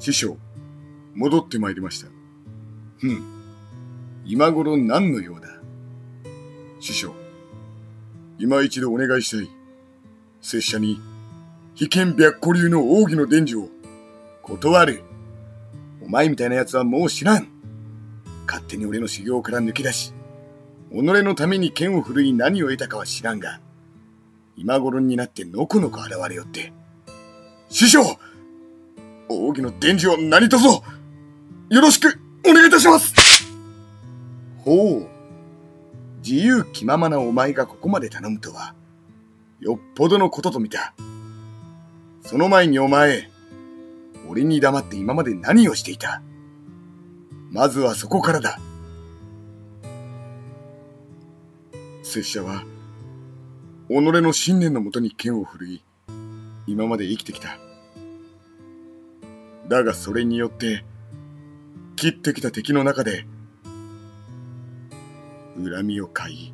師匠、戻ってまいりました。ふん。今頃何の用だ？師匠、今一度お願いしたい。拙者に、被験白虎流の奥義の伝授を、断る。お前みたいな奴はもう知らん。勝手に俺の修行から抜け出し、己のために剣を振るい何を得たかは知らんが、今頃になってのこのこ現れよって。師匠奥義の伝授を何とぞ、よろしくお願いいたしますほう。自由気ままなお前がここまで頼むとは、よっぽどのことと見た。その前にお前、俺に黙って今まで何をしていたまずはそこからだ。拙者は、己の信念のもとに剣を振るい、今まで生きてきた。だがそれによって、切ってきた敵の中で、恨みを買い、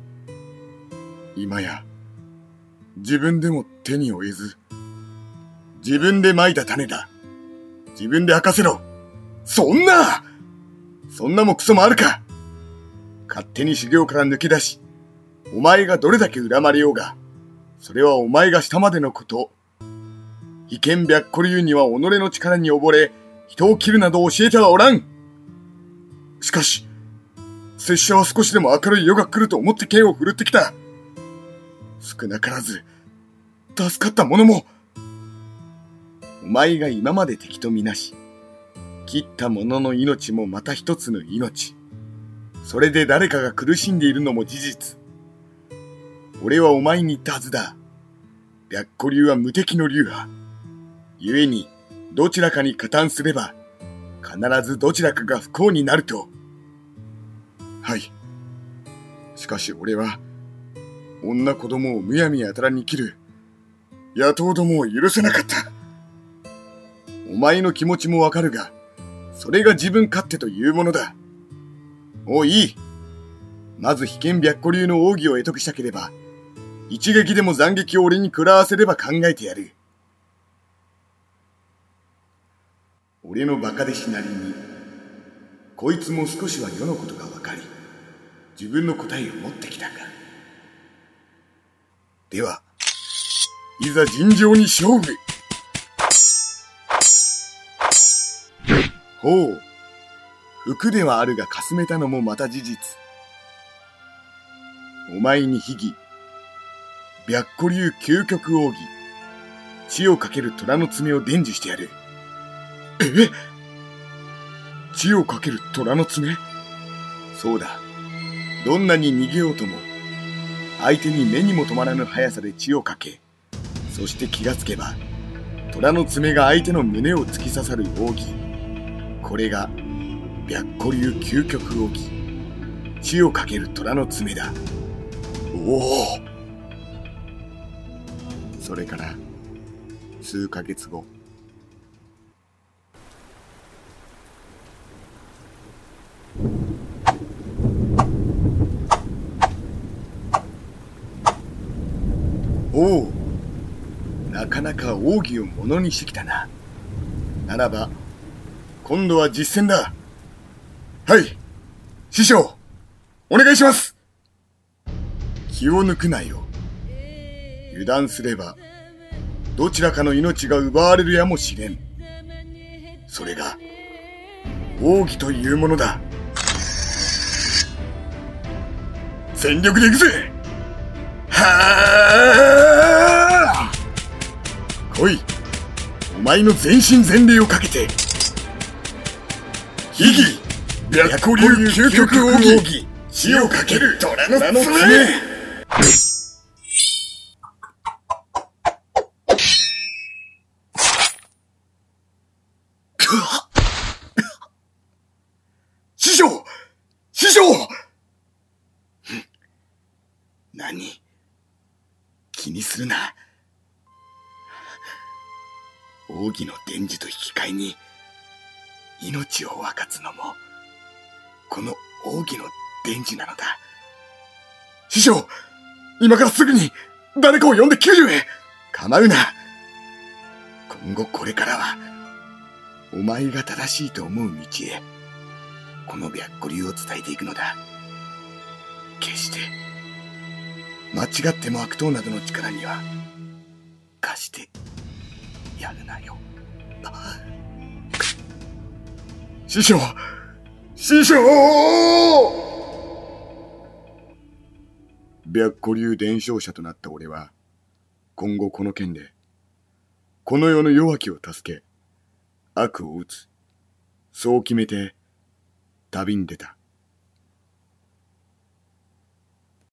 今や、自分でも手に負えず、自分で蒔いた種だ。自分で明かせろ。そんなそんなもクソもあるか勝手に修行から抜け出し、お前がどれだけ恨まれようが、それはお前がしたまでのこと。意見白虎流には己の力に溺れ、人を切るなど教えてはおらん。しかし、拙者は少しでも明るい夜が来ると思って剣を振るってきた。少なからず、助かった者も、お前が今まで敵とみなし、切った者の命もまた一つの命。それで誰かが苦しんでいるのも事実。俺はお前に言ったはずだ。白虎流は無敵の流派。故に、どちらかに加担すれば、必ずどちらかが不幸になると。はい。しかし俺は、女子供をむやみやたらに切る、野党どもを許せなかった。お前の気持ちもわかるが、それが自分勝手というものだ。もういい。まず被験白虎流の奥義を得得したければ、一撃でも斬撃を俺に食らわせれば考えてやる。俺の馬鹿弟子なりに、こいつも少しは世のことが分かり、自分の答えを持ってきたか。では、いざ尋常に勝負ほう。服ではあるがかすめたのもまた事実。お前に秘技、白虎流究極奥義、血をかける虎の爪を伝授してやる。え？血をかける虎の爪？そうだ。どんなに逃げようとも、相手に目にも止まらぬ速さで血をかけ、そして気がつけば、虎の爪が相手の胸を突き刺さる奥義。これが、白虎流究極奥義。血をかける虎の爪だ。おおそれから、数ヶ月後。おおなかなか奥義をものにしてきたな。ならば、今度は実践だ。はい、師匠、お願いします気を抜くなよ。油断すれば、どちらかの命が奪われるやもしれん。それが、奥義というものだ。全力で行くぜ来い。お前の全身全霊をかけて。秘技白虎流究極奥義。死をかける。虎の爪師匠師匠何気にするな。奥義の伝授と引き換えに、命を分かつのも、この奥義の伝授なのだ。師匠今からすぐに誰かを呼んで救助へ構うな今後これからは、お前が正しいと思う道へ、この白虎流を伝えていくのだ。決して、間違っても悪党などの力には、貸してやるなよ。師匠師匠白虎流伝承者となった俺は、今後この剣で、この世の弱きを助け、悪を打つ。そう決めて、旅に出た。